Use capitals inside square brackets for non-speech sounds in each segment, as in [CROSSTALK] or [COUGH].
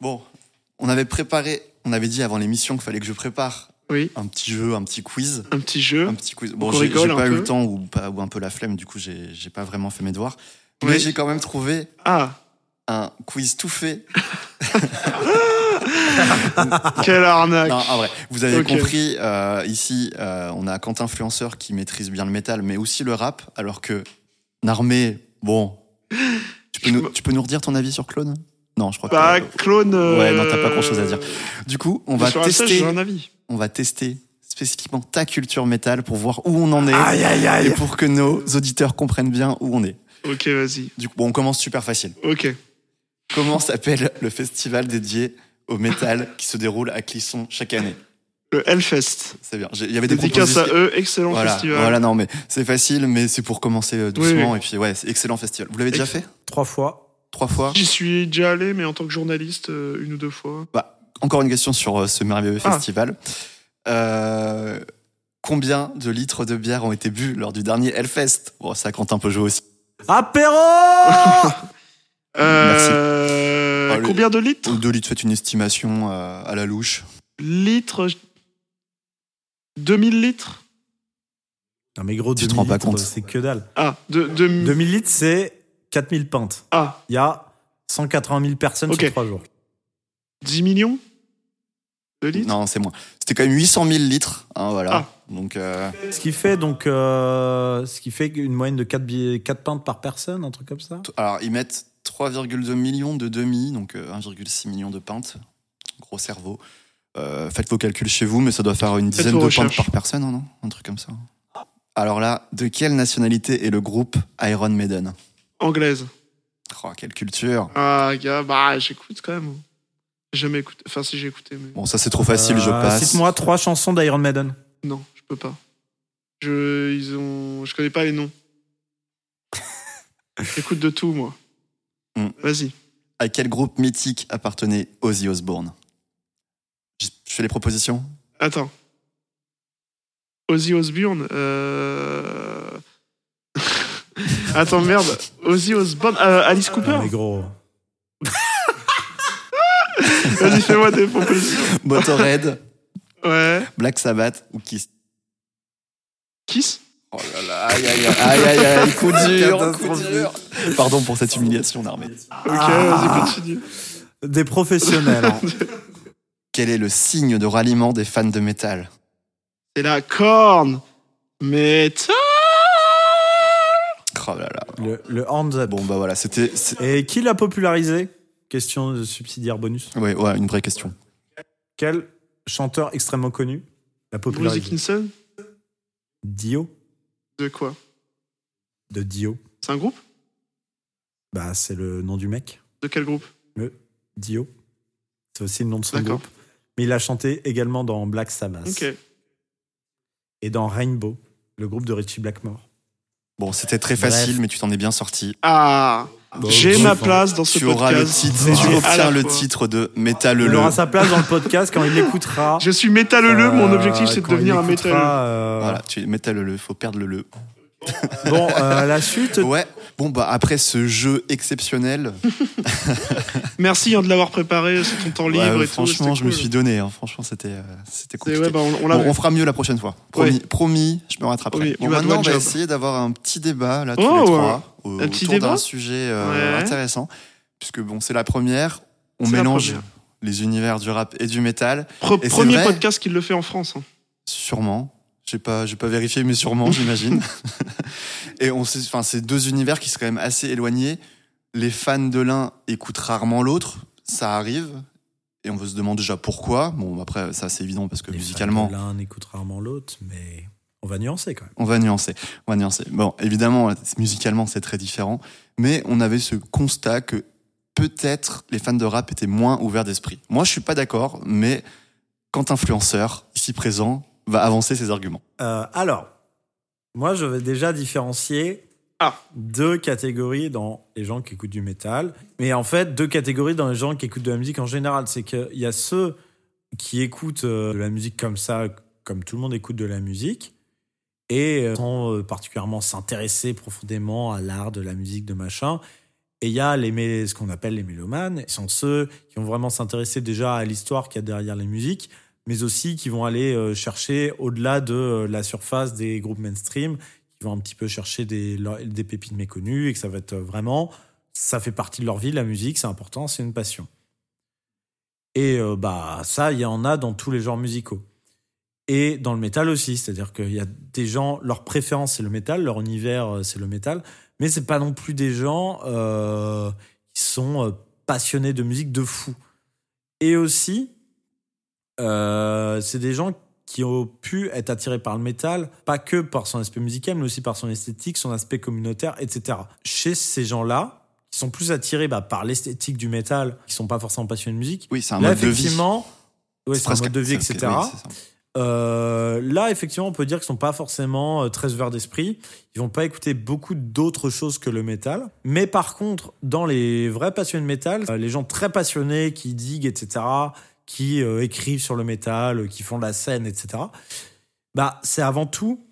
Bon, on avait préparé, on avait dit avant l'émission qu'il fallait que je prépare Oui, un petit jeu, un petit quiz. un petit jeu. Un petit quiz. Bon, On j'ai pas eu le temps ou, pas, ou un peu la flemme, du coup, j'ai pas vraiment fait mes devoirs. Mais j'ai quand même trouvé Ah, un quiz tout fait. [LAUGHS] quelle arnaque. Non, en vrai, vous avez compris, euh, ici, euh, on a Quentin Influenceur qui maîtrise bien le métal, mais aussi le rap, alors que Narmé, bon. [LAUGHS] Tu peux, nous, tu peux nous redire ton avis sur Clone? Non, je crois Bah, que. clone. euh, Ouais, non, t'as pas grand-chose à dire. Du coup, on va tester. j'ai un avis. on va tester spécifiquement ta culture métal pour voir où on en est Aïe, aïe, et aïe. pour que nos auditeurs comprennent bien où on est. Ok, vas-y. Du coup, bon, on commence super facile. Ok. Comment s'appelle le festival dédié au métal qui se déroule à Clisson chaque année Le Hellfest. C'est bien. Il y avait des Dédicace à eux, excellent Voilà, festival. voilà, non, mais c'est facile, mais c'est pour commencer euh, doucement. Oui, Et puis, ouais, c'est excellent festival. Vous l'avez déjà fait? Trois fois. Trois fois J'y suis déjà allé, mais en tant que journaliste, euh, une ou deux fois. Bah, encore une question sur euh, ce merveilleux Ah. festival. Euh, combien de litres de bière ont été bu lors du dernier Hellfest? Bon, ça compte un peu jouer aussi. Apéro [LAUGHS] Euh, Ah, le- Combien de litres? deux litres, faites une estimation euh, à la louche. Litres. je- 2000 litres? Non mais gros, Tu te 2000 rends pas litres, compte. c'est que dalle. Ah, de, de- 2000 litres, c'est 4000 pintes. ah, Il y a 180 000 personnes Ok. sur trois jours. 10 millions de litres Non, c'est moins. C'était quand même 800 000 litres. hein, voilà. Ah. Donc, euh, Ce qui fait donc, euh, ce qui fait une moyenne de 4, billets- 4 pintes par personne, un truc comme ça. alors, ils mettent 3,2 millions de demi, donc euh, 1,6 million de pintes. Gros cerveau. Euh, faites vos calculs chez vous, mais ça doit faire une Faites dizaine de vos pintes recherches. par personne, hein, non? Un truc comme ça. Alors là, de quelle nationalité est le groupe Iron Maiden? Anglaise. Oh, quelle culture Ah, gars, bah, j'écoute quand même. J'ai jamais écouté. Enfin, si j'ai écouté, mais. Bon, ça c'est trop facile, je Euh, passe. Cite-moi trois chansons d'Iron Maiden. Non, je peux pas. Je, ils ont, je connais pas les noms. [LAUGHS] J'écoute de tout, moi. Hmm. Vas-y. À quel groupe mythique appartenait Ozzy Osbourne? Je, je fais les propositions? Attends. Ozzy Osbourne. Euh... [LAUGHS] Attends, merde. Ozzy Osbourne. euh, Alice Cooper. Ah, mais gros. [LAUGHS] Vas-y, fais-moi des propositions. Motorhead, Ouais. Black Sabbath ou Kiss Kiss Oh là là, aïe aïe aïe aïe aïe, aïe, coup dur, coup dur. Pardon pour cette humiliation, Narmé. Ok, Ah. vas-y, continue. Des professionnels. hein. [LAUGHS] Quel est le signe de ralliement des fans de métal? C'est la corne. Métal. Oh là là. le, le hands up. Bon bah voilà, c'était c'est- Et qui l'a popularisé? Question de subsidiaire bonus. ouais, ouais, une vraie question. Quel chanteur extrêmement connu l'a Bruce popularisé Dickinson Dio De quoi? De Dio. C'est un groupe? Bah, c'est le nom du mec. De quel groupe? Dio. C'est aussi le nom de son groupe. Mais il a chanté également dans Black Sabbath Ok. et dans Rainbow, le groupe de Richie Blackmore. Bon, c'était très Bref. facile, mais tu t'en es bien sorti. Ah, Bon, j'ai bon, ma place dans ce Tu auras le podcast. titre, tu obtiens le fois. titre de Métal Il aura sa place dans le podcast quand il l'écoutera. Je suis métalleux, mon Euh, objectif c'est de devenir un métalleux. euh, Voilà, tu es Métal le, faut perdre le le. [LAUGHS] Bon, euh, la suite. Ouais. Bon bah après ce jeu exceptionnel, [LAUGHS] Merci hein, de l'avoir préparé sur ton temps ouais, libre et franchement, je me suis donné. hein. Franchement, c'était euh, c'était C'est- compliqué. ouais, bah, on, on Bon, l'a on fera mieux la prochaine fois. Promis, Ouais. promis, je me rattraperai. Bon, maintenant, on va job. essayer d'avoir un petit débat, là, tous Oh, les ouais. trois, au- Un petit autour débat d'un sujet euh, Ouais. intéressant. Puisque, bon, c'est la première, on C'est la mélange première. les univers du rap et du métal, Pre- Et c'est premier vrai podcast qui le fait en France. hein. sûrement. J'ai pas, j'ai pas vérifié, mais sûrement, j'imagine. [LAUGHS] [LAUGHS] et on sait, enfin, c'est deux univers qui sont quand même assez éloignés. Les fans de l'un écoutent rarement l'autre, ça arrive. Et on veut se demander déjà pourquoi. Bon, après, ça, c'est évident parce que Les musicalement, fans de L'un écoute rarement l'autre, mais on va nuancer quand même. On va nuancer. On va nuancer. Bon, évidemment, musicalement, c'est très différent. Mais on avait ce constat que peut-être les fans de rap étaient moins ouverts d'esprit. Moi, je suis pas d'accord, mais quand influenceur, ici présent, va avancer ses arguments. Euh, alors, moi, je vais déjà différencier Ah. deux catégories dans les gens qui écoutent du métal. Mais en fait, deux catégories dans les gens qui écoutent de la musique en général. C'est qu'il y a ceux qui écoutent euh, de la musique comme ça, comme tout le monde écoute de la musique, et euh, sans particulièrement s'intéresser profondément à l'art de la musique, de machin. Et il y a les, ce qu'on appelle les mélomanes. Ce sont ceux qui vont vraiment s'intéresser déjà à l'histoire qu'il y a derrière les musiques, mais aussi qui vont aller euh, chercher au-delà de euh, la surface des groupes mainstream, qui vont un petit peu chercher des, des pépites méconnues et que ça va être euh, vraiment, ça fait partie de leur vie, la musique, c'est important, c'est une passion. Et bah ça, il y en a dans tous les genres musicaux. Et dans le métal aussi, c'est-à-dire qu'il y a des gens, leur préférence c'est le métal, leur univers c'est le métal, mais c'est pas non plus des gens euh, qui sont passionnés de musique de fou. Et aussi, euh, c'est des gens qui ont pu être attirés par le métal, pas que par son aspect musical, mais aussi par son esthétique, son aspect communautaire, etc. Chez ces gens-là, qui sont plus attirés bah, par l'esthétique du métal, qui sont pas forcément passionnés de musique, Oui, c'est un mode de vie. c'est un mode de vie, etc. oui. Euh, là, effectivement, on peut dire qu'ils sont pas forcément euh, très ouverts d'esprit. Ils vont pas écouter beaucoup d'autres choses que le métal. Mais par contre, dans les vrais passionnés de métal, euh, les gens très passionnés qui diguent, etc., qui euh, écrivent sur le métal, euh, qui font de la scène, etc., bah, c'est avant tout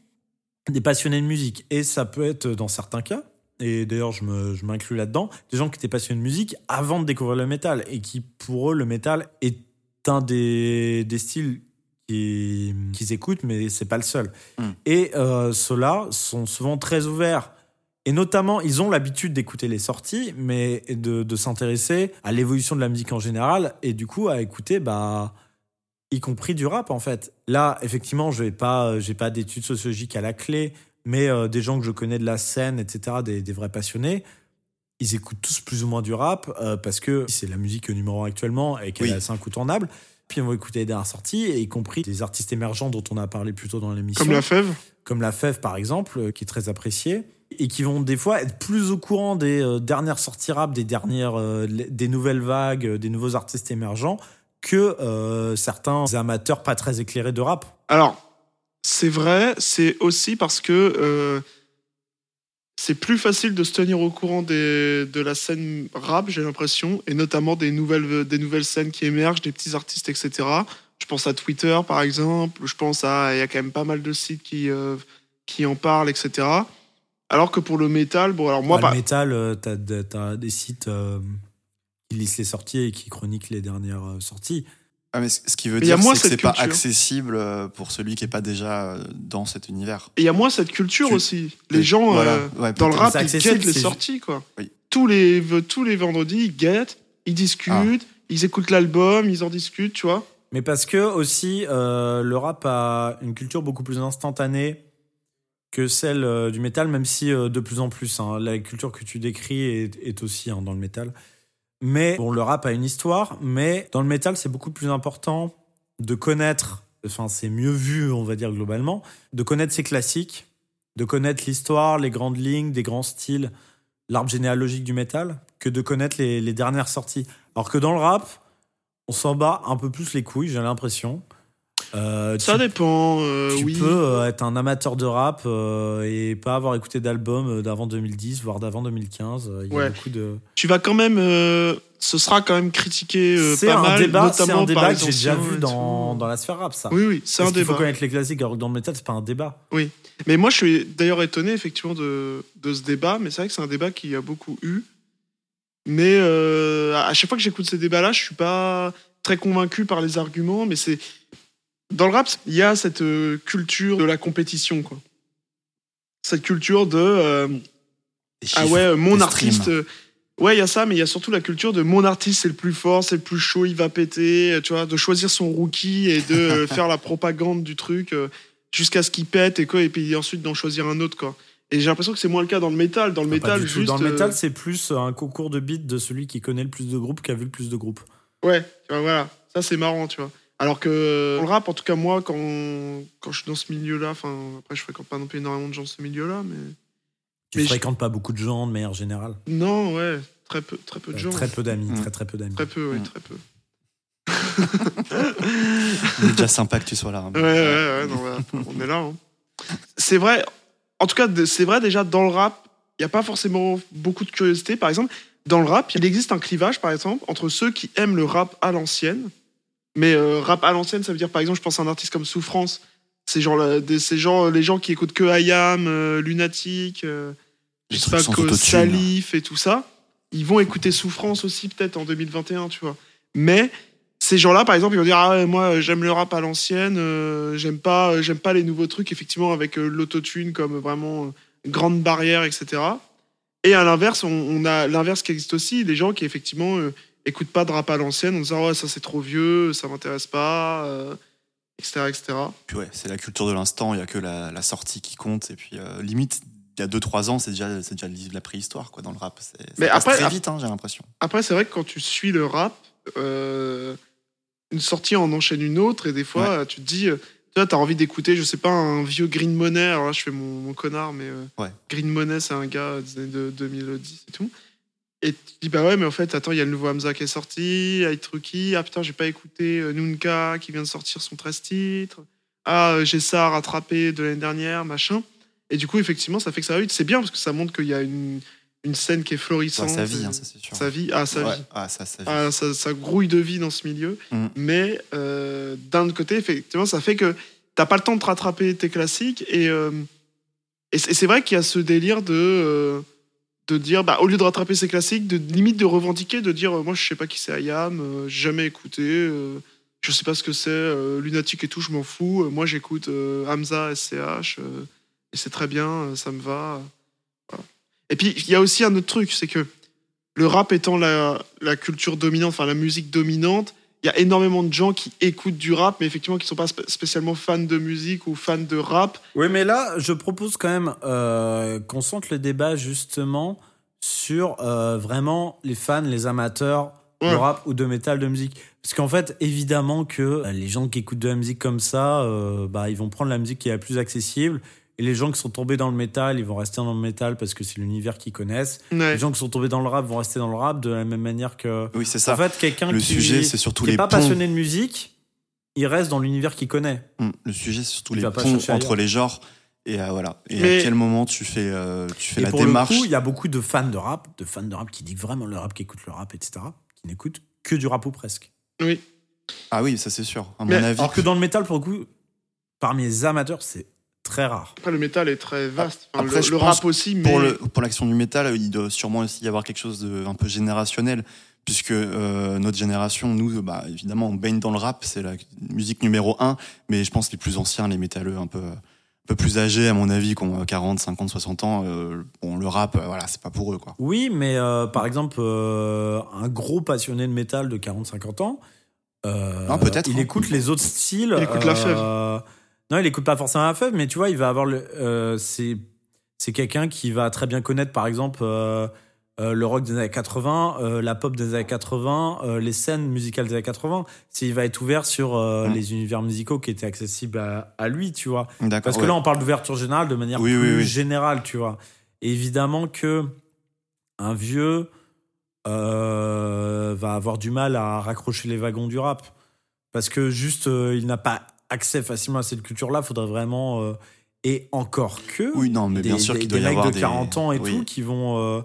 des passionnés de musique. Et ça peut être, dans certains cas, et d'ailleurs je m'inclus là-dedans, des gens qui étaient passionnés de musique avant de découvrir le métal et qui, pour eux, le métal est un des, des styles qui- qu'ils écoutent, mais c'est pas le seul. Mm. Et euh, ceux-là sont souvent très ouverts. Et notamment, ils ont l'habitude d'écouter les sorties, mais de, de s'intéresser à l'évolution de la musique en général, et du coup à écouter, bah, y compris du rap en fait. Là, effectivement, je vais pas, euh, j'ai pas d'études sociologiques à la clé, mais euh, des gens que je connais de la scène, etc., des, des vrais passionnés, ils écoutent tous plus ou moins du rap euh, parce que c'est la musique numéro un actuellement et qu'elle Oui. est assez incontournable. Puis on va écouter les dernières sorties, et y compris des artistes émergents dont on a parlé plus tôt dans l'émission Comme la fève. comme la Fève par exemple, qui est très appréciée, et qui vont des fois être plus au courant des euh, dernières sorties rap, des dernières, euh, des nouvelles vagues, euh, des nouveaux artistes émergents, que certains amateurs pas très éclairés de rap. Alors, c'est vrai, c'est aussi parce que c'est plus facile de se tenir au courant des, de la scène rap, j'ai l'impression, et notamment des nouvelles, des nouvelles scènes qui émergent, des petits artistes, etc. Je pense à Twitter, par exemple, je pense à. Il y a quand même pas mal de sites qui, qui en parlent, etc. Alors que pour le métal, bon, alors moi, Bah, par- le métal, euh, t'as as des sites euh, qui lisent les sorties et qui chroniquent les dernières euh, sorties. Ah, mais ce qui veut Mais dire, c'est que c'est pas accessible pour celui qui est pas déjà dans cet univers. Et il y a moins cette culture Tu- aussi. Les gens, Voilà, euh, ouais, dans le rap, ils guettent les sorties, quoi. Oui. Tous, les, tous les vendredis, ils guettent, ils discutent, Ah. ils écoutent l'album, ils en discutent, tu vois. Mais parce que aussi, euh, le rap a une culture beaucoup plus instantanée que celle euh, du métal, même si euh, de plus en plus, hein, la culture que tu décris est, aussi hein, dans le métal. Mais bon, le rap a une histoire, mais dans le métal, c'est beaucoup plus important de connaître, enfin, c'est mieux vu, on va dire globalement, de connaître ses classiques, de connaître l'histoire, les grandes lignes, des grands styles, l'arbre généalogique du métal, que de connaître les, les dernières sorties. Alors que dans le rap, on s'en bat un peu plus les couilles, j'ai l'impression. Euh, Ça tu, dépend, euh, tu oui. peux euh, être un amateur de rap euh, et pas avoir écouté d'album d'avant 2010, voire d'avant 2015. Euh, Il y a beaucoup de. Tu vas quand même. ce sera quand même critiqué c'est pas un mal, débat, c'est un débat par que j'ai déjà vu dans, dans la sphère rap, ça. Oui, oui, c'est un Parce qu'il faut débat. connaître les classiques, alors que dans le métal, c'est pas un débat. Mais moi, je suis d'ailleurs étonné, effectivement, de, de ce débat. Mais c'est vrai que c'est un débat qui a beaucoup eu. Mais à chaque fois que j'écoute ces débats-là, je suis pas très convaincu par les arguments. Mais c'est. Dans le rap, il y a cette euh, culture de la compétition, quoi. Cette culture de. euh, ah ouais, euh, mon artiste. Ouais, il y a ça, mais il y a surtout la culture de mon artiste, c'est le plus fort, c'est le plus chaud, il va péter, tu vois, de choisir son rookie et de [LAUGHS] faire la propagande du truc jusqu'à ce qu'il pète et quoi, et puis ensuite d'en choisir un autre, quoi. Et j'ai l'impression que c'est moins le cas dans le métal. Dans le Ah, métal, du tout. juste. Dans le métal, c'est plus un concours de beats de celui qui connaît le plus de groupes qui a vu le plus de groupes. Ouais, voilà, ça c'est marrant, tu vois. Alors que euh, dans le rap, en tout cas moi, quand, quand je suis dans ce milieu-là, enfin après je fréquente pas non plus énormément de gens de ce milieu-là, mais Tu Mais je- fréquentes pas beaucoup de gens de manière générale? non, ouais, très peu, très peu de Euh, gens. Très peu d'amis, Mm. très très peu d'amis. Très peu, ouais, Mm. très peu. [LAUGHS] C'est déjà sympa que tu sois là. hein. Ouais, ouais, ouais, non, ouais, on est là. hein. C'est vrai, en tout cas, c'est vrai déjà dans le rap, il n'y a pas forcément beaucoup de curiosité. Par exemple, dans le rap, il existe un clivage, par exemple, entre ceux qui aiment le rap à l'ancienne. Mais euh, rap à l'ancienne, ça veut dire, par exemple, je pense à un artiste comme Souffrance. C'est genre, la- des- c'est genre les gens qui écoutent que IAM, euh, Lunatic, euh, je sais pas, que. Salif et tout ça. ils vont écouter Souffrance aussi peut-être en 2021, tu vois. Mais ces gens-là, par exemple, ils vont dire ah moi j'aime le rap à l'ancienne, euh, j'aime pas j'aime pas les nouveaux trucs effectivement avec euh, l'autotune comme vraiment euh, grande barrière, etc. Et à l'inverse, on, on a l'inverse qui existe aussi, des gens qui effectivement écoutent pas de rap à l'ancienne, en disant ouais ça c'est trop vieux, ça m'intéresse pas, euh, etc., etc. Puis ouais, c'est la culture de l'instant, il y a que la, la sortie qui compte. Et puis euh, limite, il y a 2-3 ans, c'est déjà, c'est déjà la préhistoire quoi, dans le rap. C'est- Ça Mais passe après- très vite, hein, j'ai l'impression. Après, c'est vrai que quand tu suis le rap, euh, une sortie en enchaîne une autre, et des fois, tu te dis, tu t'as envie d'écouter, je sais pas, un vieux Green Money. Alors là, je fais mon, mon connard, mais euh, Ouais. Green Money, c'est un gars des années de 2010 et tout. Et tu te dis, bah ouais, mais en fait, attends, il y a le nouveau Hamza qui est sorti, Aït Rookie. Ah putain, j'ai pas écouté euh, Nunca qui vient de sortir son 13 titres. Ah, euh, j'ai ça à rattraper de l'année dernière, machin. Et du coup, effectivement, ça fait que ça va vite. C'est bien parce que ça montre qu'il y a une, une scène qui est Ça, florissante. sa vie, et- hein, ça c'est sûr. Sa vie, ah, sa Ouais. vie. Ah, ça, sa vie. Ah, ça, ça grouille de vie dans ce milieu. Mm. Mais euh, d'un autre côté, effectivement, ça fait que t'as pas le temps de te rattraper tes classiques. Et, euh, et c'est c'est vrai qu'il y a ce délire de, euh, de dire, bah, au lieu de rattraper ses classiques, de limite de revendiquer, de dire, euh, moi, je sais pas qui c'est Ayam, euh, jamais écouté, euh, je sais pas ce que c'est, euh, Lunatic et tout, je m'en fous. Moi, j'écoute Hamza, SCH, et c'est très bien, ça me va. Et puis, il y a aussi un autre truc, c'est que le rap étant la, la culture dominante, enfin la musique dominante, il y a énormément de gens qui écoutent du rap, mais effectivement qui sont pas spé- spécialement fans de musique ou fans de rap. Oui, mais là, je propose quand même euh, qu'on centre le débat justement sur euh, vraiment les fans, les amateurs de rap ou de métal, de musique. Parce qu'en fait, évidemment que euh, les gens qui écoutent de la musique comme ça, euh, bah, ils vont prendre la musique qui est la plus accessible. Et les gens qui sont tombés dans le métal, ils vont rester dans le métal parce que c'est l'univers qu'ils connaissent. Ouais. Les gens qui sont tombés dans le rap vont rester dans le rap de la même manière que. Oui, c'est ça. En fait, quelqu'un le qui sujet, c'est surtout qui n'est les pas ponts. passionné de musique, il reste dans l'univers qu'il connaît. Hum, Le sujet, c'est surtout Il les ponts entre ailleurs. les genres. Et euh, voilà. Et Mais- à quel moment tu fais, euh, tu fais Et la pour démarche il y a beaucoup de fans de rap, de fans de rap qui disent vraiment le rap, qui écoutent le rap, etc., qui n'écoutent que du rap ou presque. Oui. Ah oui, ça c'est sûr. À mon Mais- avis. Alors que dans le métal, pour le coup, parmi les amateurs, c'est très rare. Après, le métal est très vaste. Enfin, Après, le, rap aussi, mais. pour le pour l'action du métal, il doit sûrement aussi y avoir quelque chose de un peu générationnel, puisque euh, notre génération, nous, bah évidemment, on baigne dans le rap, c'est la musique numéro un. Mais je pense les plus anciens, les métalleux un peu un peu plus âgés, à mon avis, qui ont 40, 50, 60 ans, euh, bon, le rap, euh, voilà, c'est pas pour eux, quoi. Oui, mais euh, par exemple, euh, un gros passionné de métal de 40-50 ans, euh, Ah, peut-être, il hein. écoute les autres styles. Il écoute la fève. Non, il écoute pas forcément la fève, mais tu vois, il va avoir le. euh, c'est c'est quelqu'un qui va très bien connaître, par exemple, euh, euh, le rock des années 80, euh, la pop des années 80, euh, les scènes musicales des années 80. S'il va être ouvert sur Mm. les univers musicaux qui étaient accessibles à, à lui, tu vois. D'accord. Parce que ouais. là, on parle d'ouverture générale de manière Oui, plus oui, oui. générale, tu vois. Et évidemment que un vieux va avoir du mal à raccrocher les wagons du rap. Parce que juste, euh, il n'a pas accès facilement à cette culture-là. faudrait vraiment. euh, et encore que. Oui, non, mais des, bien sûr qu'il doit des y mecs avoir de des 40 ans et oui. tout qui vont. euh,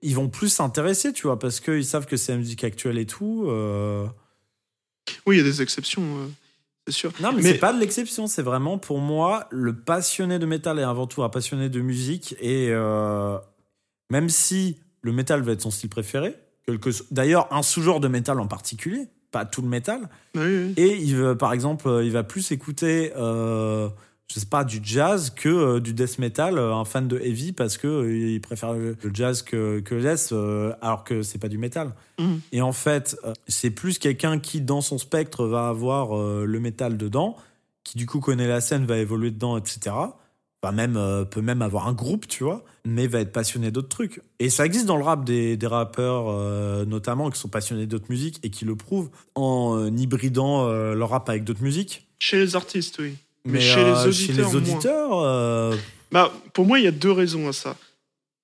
ils vont plus s'intéresser, tu vois, parce qu'ils savent que c'est la musique actuelle et tout. euh. Oui, il y a des exceptions, euh, c'est sûr. Non, mais, Mais- c'est pas de l'exception. C'est vraiment, pour moi, le passionné de métal est avant tout un passionné de musique. Et euh, même si le métal va être son style préféré, quelque... d'ailleurs, un sous-genre de métal en particulier, pas tout le métal, Oui, oui. et il veut, par exemple, euh, il va plus écouter, euh, je sais pas, du jazz que euh, du death metal, euh, un fan de heavy, parce que euh, il préfère le le jazz que, que le death, alors que c'est pas du métal. Mhm. Et en fait, c'est plus quelqu'un qui, dans son spectre, va avoir le métal dedans, qui du coup connaît la scène, va évoluer dedans, etc. Enfin, même, euh, peut même avoir un groupe, tu vois, mais va être passionné d'autres trucs. Et ça existe dans le rap des, des rappeurs, euh, notamment, qui sont passionnés d'autres musiques et qui le prouvent en euh, hybridant euh, leur rap avec d'autres musiques. Chez les artistes, oui. Mais, Mais chez euh, les chez auditeurs, les moins. auditeurs, euh, Bah, pour moi, il y a deux raisons à ça.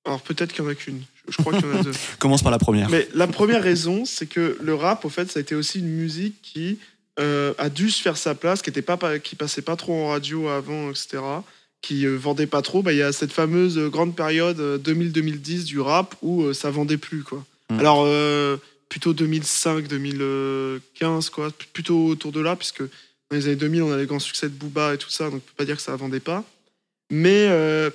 Alors peut-être qu'il y en a qu'une. Je- crois qu'il y en a deux. [LAUGHS] Commence par la première. Mais la première raison, c'est que le rap, au fait, ça a été aussi une musique qui euh, a dû se faire sa place, qui était pas, pas- qui passait pas trop en radio avant, etc. Qui euh, vendait pas trop. Bah, Il y a cette fameuse euh, grande période euh, 2000-2010 du rap où euh, ça vendait plus, quoi. Mm. Alors euh, plutôt 2005-2015, quoi. Plutôt autour de là, puisque dans les années 2000, on a les grands succès de Booba et tout ça, donc on peut pas dire que ça vendait pas. Mais euh,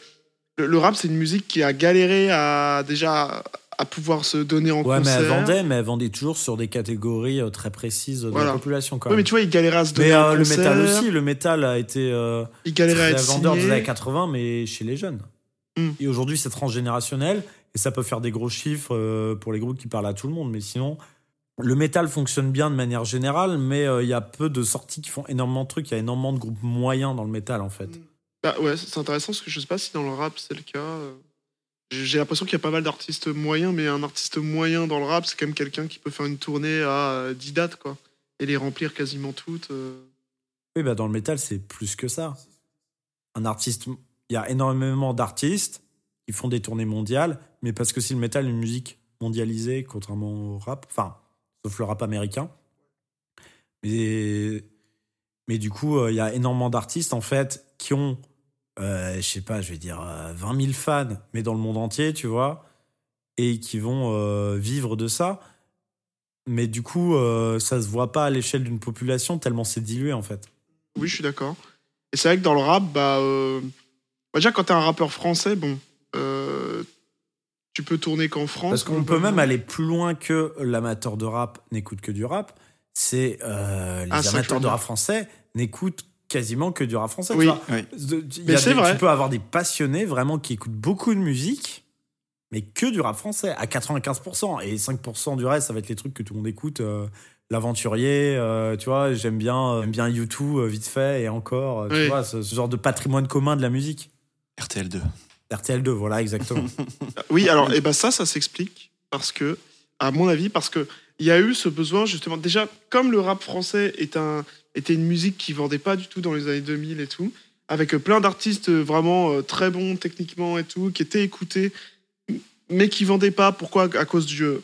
le, le rap, c'est une musique qui a galéré à déjà à pouvoir se donner en Ouais, mais elle concert. vendait, mais elle vendait toujours sur des catégories euh, très précises de Voilà. la population. Quand Ouais, même. mais tu vois, il galérait à se donner Mais en euh, le concert, métal aussi, le métal a été euh, Il galérait à être vendeur des années 80, mais chez les jeunes. Mm. Et aujourd'hui, c'est transgénérationnel et ça peut faire des gros chiffres euh, pour les groupes qui parlent à tout le monde. Mais sinon, le métal fonctionne bien de manière générale, mais euh, il y a peu de sorties qui font énormément de trucs. Il y a énormément de groupes moyens dans le métal, en fait. Bah ouais, c'est intéressant parce que je sais pas si dans le rap c'est le cas. J'ai l'impression qu'il y a pas mal d'artistes moyens, mais un artiste moyen dans le rap, c'est quand même quelqu'un qui peut faire une tournée à euh, 10 dates, quoi. Et les remplir quasiment toutes. euh. Oui, bah dans le métal, c'est plus que ça. Un artiste, il y a énormément d'artistes qui font des tournées mondiales, mais parce que si le métal est une musique mondialisée, contrairement au rap, enfin, sauf le rap américain. Mais, mais du coup, euh, il y a énormément d'artistes, en fait, qui ont, euh, je sais pas, je vais dire euh, 20 000 fans, mais dans le monde entier, tu vois, et qui vont euh, vivre de ça. Mais du coup, euh, ça se voit pas à l'échelle d'une population tellement c'est dilué, en fait. Oui, je suis d'accord. Et c'est vrai que dans le rap, bah, euh, bah, déjà quand t'es un rappeur français, bon, euh, tu peux tourner qu'en France. Parce qu'on peut même aller plus loin que l'amateur de rap n'écoute que du rap. C'est euh, les Ah, je amateurs de rap français n'écoutent quasiment que du rap français. tu Oui. vois. Oui. De- il y a des- vrai. Tu peux avoir des passionnés vraiment qui écoutent beaucoup de musique, mais que du rap français à 95%. Et 5% du reste, ça va être les trucs que tout le monde écoute. euh, L'aventurier, euh, tu vois, j'aime bien, euh, j'aime bien YouTube, euh, vite fait, et encore, euh, tu vois, ce, ce genre de patrimoine commun de la musique. RTL2. RTL2, voilà, exactement. [LAUGHS] Oui, alors, et ben ça, ça s'explique parce que, à mon avis, parce que il y a eu ce besoin justement. Déjà, comme le rap français était une musique qui vendait pas du tout dans les années 2000 et tout, avec plein d'artistes vraiment euh, très bons techniquement et tout, qui étaient écoutés, mais qui vendaient pas. Pourquoi? À cause du, euh,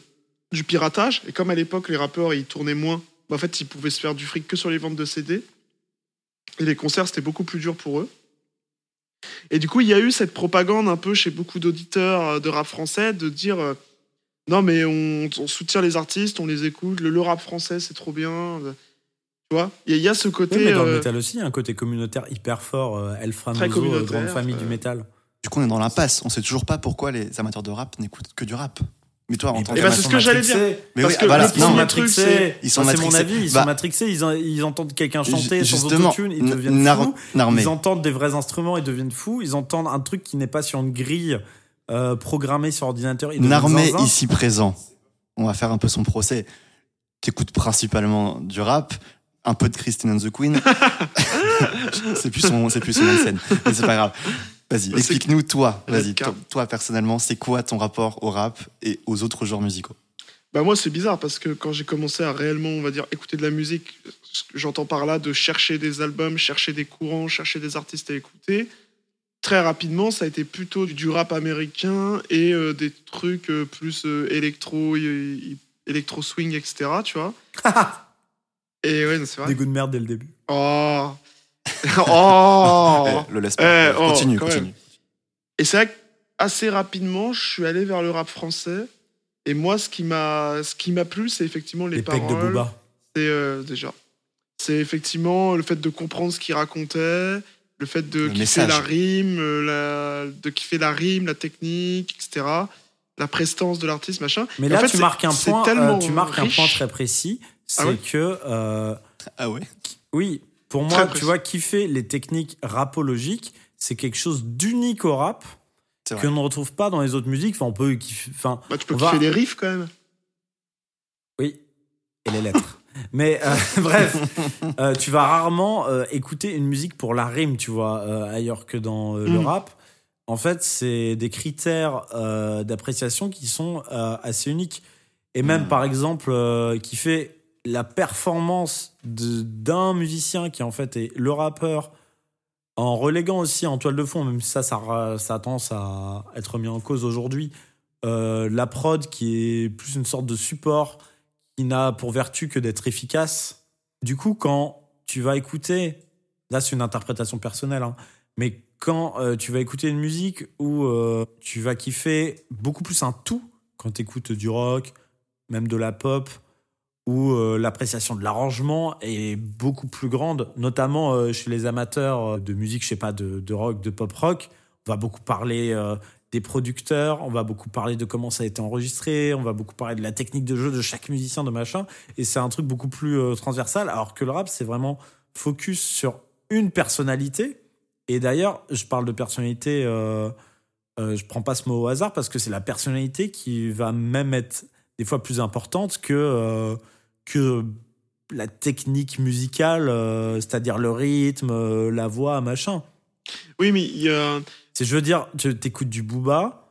piratage. Et comme à l'époque les rappeurs ils tournaient moins, bah, en fait ils pouvaient se faire du fric que sur les ventes de CD. Et les concerts c'était beaucoup plus dur pour eux. Et du coup, il y a eu cette propagande un peu chez beaucoup d'auditeurs euh, de rap français de dire euh, non, mais on, on soutient les artistes, on les écoute, le, le rap français c'est trop bien. Tu vois? Il y, a- il y a ce côté. Oui, mais dans le euh, métal aussi, il y a un côté communautaire hyper fort. Euh, El Très Famoso, euh, grande famille du euh. métal. Du coup, on est dans l'impasse. On sait toujours pas pourquoi les amateurs de rap n'écoutent que du rap. Mais toi, en tant Eh ben, c'est ce que j'allais dire. Mais parce oui, que voilà, le Ils sont matrixés. c'est- Ils sont Enfin, c'est mon matrixés. avis. Ils Bah, sont matrixés. Ils, en- ils entendent quelqu'un chanter sans autotune. Ils deviennent fous. Ils entendent des vrais instruments. Ils deviennent fous. Ils entendent un truc qui n'est pas sur une grille euh, programmée sur ordinateur. Deviennent Narmé zinzin. ici présent. On va faire un peu son procès. T'écoutes principalement du rap, un peu de Christine and the Queen. [LAUGHS] c'est plus son, c'est plus son scène. Mais c'est pas grave. Vas-y, Bah, explique-nous toi. Vas-y, toi, toi, personnellement, c'est quoi ton rapport au rap et aux autres genres musicaux? Bah moi c'est bizarre parce que quand j'ai commencé à réellement on va dire écouter de la musique, j'entends par là de chercher des albums, chercher des courants, chercher des artistes à écouter, très rapidement ça a été plutôt du rap américain et euh, des trucs euh, plus euh, électro, électro swing etc. Tu vois [LAUGHS] Et ouais c'est vrai. Des goûts de merde dès le début. Oh [LAUGHS] oh Eh, Le laisse Eh, pas. oh, continue, quand continue. Et c'est vrai qu'assez rapidement, je suis allé vers le rap français. Et moi, ce qui m'a, ce qui m'a plu, c'est effectivement les, Les pecs de paroles. Booba. C'est euh, déjà, c'est effectivement le fait de comprendre ce qu'il racontait, le fait de Le kiffer message. la rime, euh, la, de kiffer la rime, la technique, etc. La prestance de l'artiste, machin. Mais Et là, en fait, tu c'est- marques un c'est point. euh, tu marques un point très précis. C'est Ah ouais que euh, Ah ouais Oui, pour Très moi, précis. tu vois, kiffer les techniques rapologiques, c'est quelque chose d'unique au rap C'est que ne retrouve pas dans les autres musiques. Enfin, on peut kiffer. Enfin, Bah, tu peux kiffer va- des riffs quand même. oui, et les lettres. Mais euh, [LAUGHS] bref, euh, tu vas rarement euh, écouter une musique pour la rime, tu vois, ailleurs que dans le Mm. rap. En fait, c'est des critères d'appréciation qui sont assez uniques. Et même, Mm. par exemple, qui fait la performance d'un musicien qui, en fait, est le rappeur, en reléguant aussi en toile de fond, même si ça, ça, ça a tendance à être mis en cause aujourd'hui, la prod qui est plus une sorte de support qui n'a pour vertu que d'être efficace. Du coup, quand tu vas écouter, là c'est une interprétation personnelle, hein, mais quand euh, tu vas écouter une musique où euh, tu vas kiffer beaucoup plus un tout, quand tu écoutes du rock, même de la pop, où euh, l'appréciation de l'arrangement est beaucoup plus grande, notamment chez les amateurs de musique, je sais pas, de, de rock, de pop rock. On va beaucoup parler des producteurs, on va beaucoup parler de comment ça a été enregistré, on va beaucoup parler de la technique de jeu de chaque musicien, de machin, et c'est un truc beaucoup plus euh, transversal, alors que le rap, c'est vraiment focus sur une personnalité. Et d'ailleurs, je parle de personnalité, euh, euh, je prends pas ce mot au hasard parce que c'est la personnalité qui va même être des fois plus importante que, que la technique musicale, c'est-à-dire le rythme, la voix, machin. Oui, mais il y a. C'est, je veux dire, tu t'écoutes du Booba,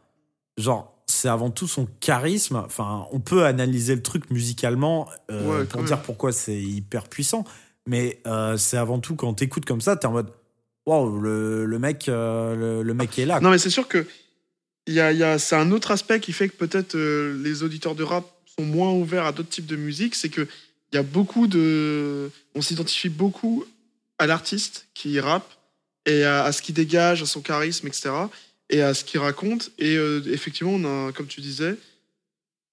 genre, c'est avant tout son charisme. Enfin, on peut analyser le truc musicalement euh, Ouais, pour dire même. pourquoi c'est hyper puissant. Mais euh, c'est avant tout quand t'écoutes comme ça, t'es en mode, waouh, le, le mec, euh, le, le mec est là. Non, mais c'est sûr que y a, y a, c'est un autre aspect qui fait que peut-être les auditeurs de rap sont moins ouverts à d'autres types de musique. C'est que il y a beaucoup de. On s'identifie beaucoup à l'artiste qui rappe et à, ce qu'il dégage, à son charisme, etc. Et à ce qu'il raconte. Et euh, effectivement, comme tu disais,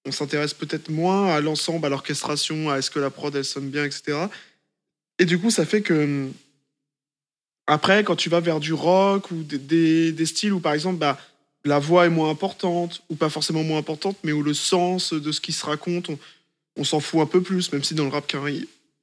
on s'intéresse peut-être moins à l'ensemble, à l'orchestration, à est-ce que la prod elle sonne bien, etc. Et du coup, ça fait que après, quand tu vas vers du rock ou des, styles où, par exemple, bah, la voix est moins importante, ou pas forcément moins importante, mais où le sens de ce qui se raconte, on, s'en fout un peu plus, même si dans le rap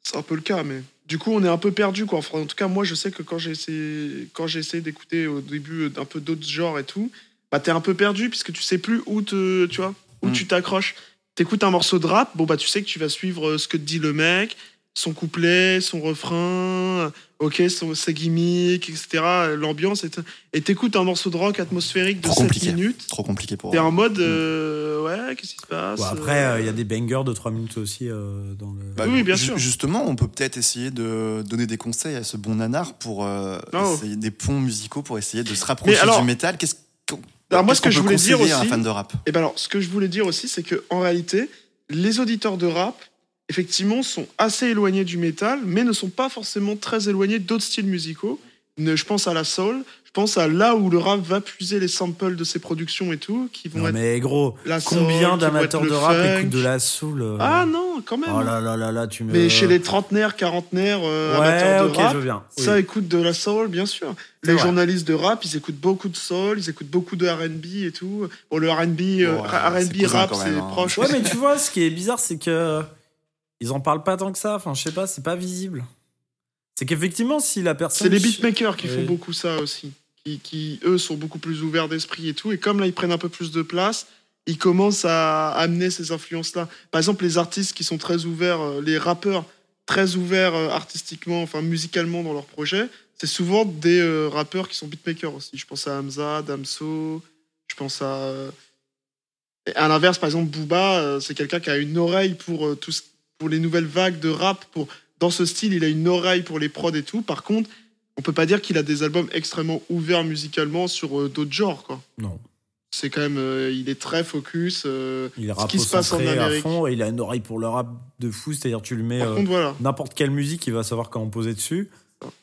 c'est un peu le cas. Mais du coup, on est un peu perdu, quoi. Enfin, en tout cas, moi, je sais que quand j'ai essayé, quand j'ai essayé d'écouter au début un peu d'autres genres et tout, bah, t'es un peu perdu, puisque tu sais plus où te, tu vois, où Mm. tu t'accroches. T'écoutes un morceau de rap, bon, bah, tu sais que tu vas suivre euh, ce que te dit le mec, son couplet, son refrain, ok, son, ses gimmicks, etc., l'ambiance. Et t'écoutes un morceau de rock atmosphérique de Trop 7 compliqué. minutes. Trop compliqué pour. T'es en mode, euh, ouais, qu'est-ce qui se passe Bon, après, euh, euh, il y a des bangers de 3 minutes aussi euh, dans le. Bah, Oui, bien ju- sûr. Justement, on peut peut-être essayer de donner des conseils à ce bon nanar pour euh, Oh. essayer des ponts musicaux pour essayer de se rapprocher alors- du métal. Qu'est-ce Alors, moi, qu'est-ce ce que je voulais dire à un aussi- fan de rap? Et ben alors, ce que je voulais dire aussi, c'est que en réalité, les auditeurs de rap, effectivement, sont assez éloignés du métal, mais ne sont pas forcément très éloignés d'autres styles musicaux. Je pense à la soul, je pense à là où le rap va puiser les samples de ses productions et tout, qui vont Non, être mais gros, la soul, combien d'amateurs de rap funk. écoutent de la soul euh, Ah non, quand même. Oh là là là là, tu me. mais chez les trentenaires, quarantenaires euh, Ouais, amateurs de ok, rap, je. Oui. ça écoute de la soul, bien sûr. Les vrai. journalistes de rap, ils écoutent beaucoup de soul, ils écoutent beaucoup de R&B et tout. Bon, le R&B, euh, ouais, R&B rap, c'est hein. proche. Ouais, mais tu vois, ce qui est bizarre, c'est que ils en parlent pas tant que ça. Enfin, je sais pas, c'est pas visible. C'est qu'effectivement, si la personne. C'est les beatmakers qui font beaucoup ça aussi, qui, qui, eux sont beaucoup plus ouverts d'esprit et tout. Et comme là ils prennent un peu plus de place, ils commencent à amener ces influences-là. Par exemple, les artistes qui sont très ouverts, euh, les rappeurs très ouverts euh, artistiquement, enfin musicalement dans leurs projets, c'est souvent des euh, rappeurs qui sont beatmakers aussi. Je pense à Hamza, Damso, je pense à. à l'inverse, par exemple, Booba, c'est quelqu'un qui a une oreille pour, tout ce- pour les nouvelles vagues de rap. Pour, dans ce style, il a une oreille pour les prods et tout. Par contre, on peut pas dire qu'il a des albums extrêmement ouverts musicalement sur euh, d'autres genres. Quoi. Non. C'est quand même, euh, il est très focus. euh, Il Ce qui se passe en à Amérique. fond et il a une oreille pour le rap de fou. C'est-à-dire, tu le mets. euh, voilà. N'importe quelle musique, il va savoir comment poser dessus.